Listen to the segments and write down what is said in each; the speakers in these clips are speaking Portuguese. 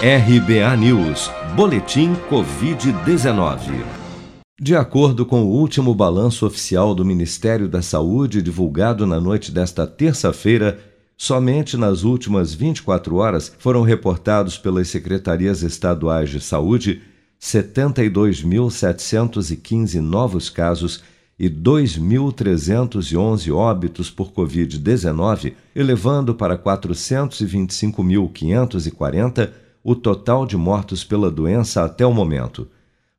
RBA News, Boletim Covid-19. De acordo com o último balanço oficial do Ministério da Saúde, divulgado na noite desta terça-feira, somente nas últimas 24 horas foram reportados pelas secretarias estaduais de saúde 72.715 novos casos e 2.311 óbitos por Covid-19, elevando para 425.540 o total de mortos pela doença até o momento.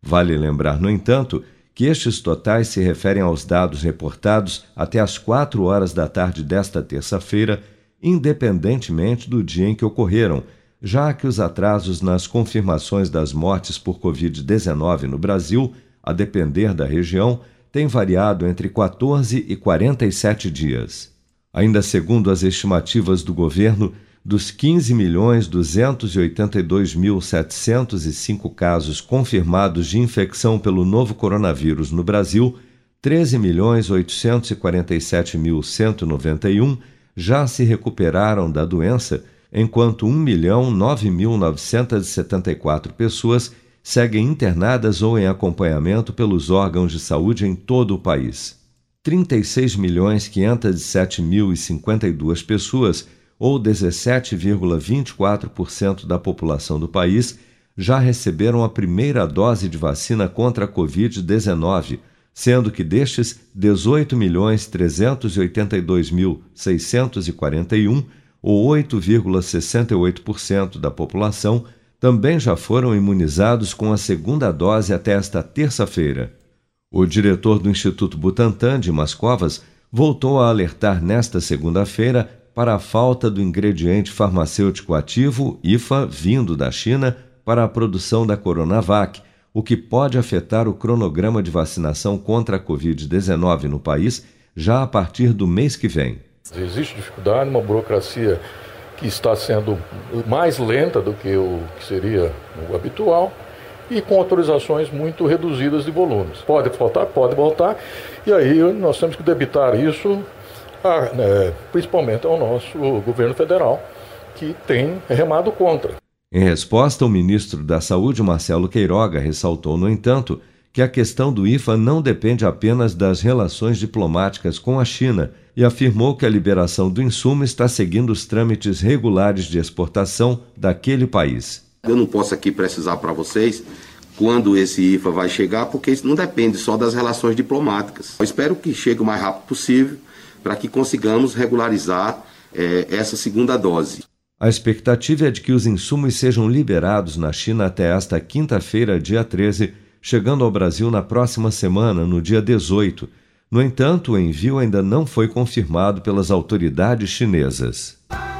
Vale lembrar, no entanto, que estes totais se referem aos dados reportados até às 4 horas da tarde desta terça-feira, independentemente do dia em que ocorreram, já que os atrasos nas confirmações das mortes por Covid-19 no Brasil, a depender da região, tem variado entre 14 e 47 dias. Ainda segundo as estimativas do governo, dos 15.282.705 casos confirmados de infecção pelo novo coronavírus no Brasil, 13.847.191 já se recuperaram da doença, enquanto 1.009.974 pessoas seguem internadas ou em acompanhamento pelos órgãos de saúde em todo o país. 36.507.052 pessoas, ou 17,24% da população do país, já receberam a primeira dose de vacina contra a Covid-19, sendo que destes, 18.382.641, ou 8,68% da população, também já foram imunizados com a segunda dose até esta terça-feira. O diretor do Instituto Butantan de Mascovas voltou a alertar nesta segunda-feira para a falta do ingrediente farmacêutico ativo IFA vindo da China para a produção da Coronavac, o que pode afetar o cronograma de vacinação contra a Covid-19 no país já a partir do mês que vem. Existe dificuldade, uma burocracia que está sendo mais lenta do que o que seria o habitual e com autorizações muito reduzidas de volumes. Pode faltar? Pode voltar. E aí nós temos que debitar isso, a, né, principalmente ao nosso governo federal, que tem remado contra. Em resposta, o ministro da Saúde, Marcelo Queiroga, ressaltou, no entanto, que a questão do IFA não depende apenas das relações diplomáticas com a China e afirmou que a liberação do insumo está seguindo os trâmites regulares de exportação daquele país. Eu não posso aqui precisar para vocês quando esse IFA vai chegar, porque isso não depende só das relações diplomáticas. Eu espero que chegue o mais rápido possível para que consigamos regularizar é, essa segunda dose. A expectativa é de que os insumos sejam liberados na China até esta quinta-feira, dia 13 chegando ao Brasil na próxima semana, no dia 18. No entanto, o envio ainda não foi confirmado pelas autoridades chinesas.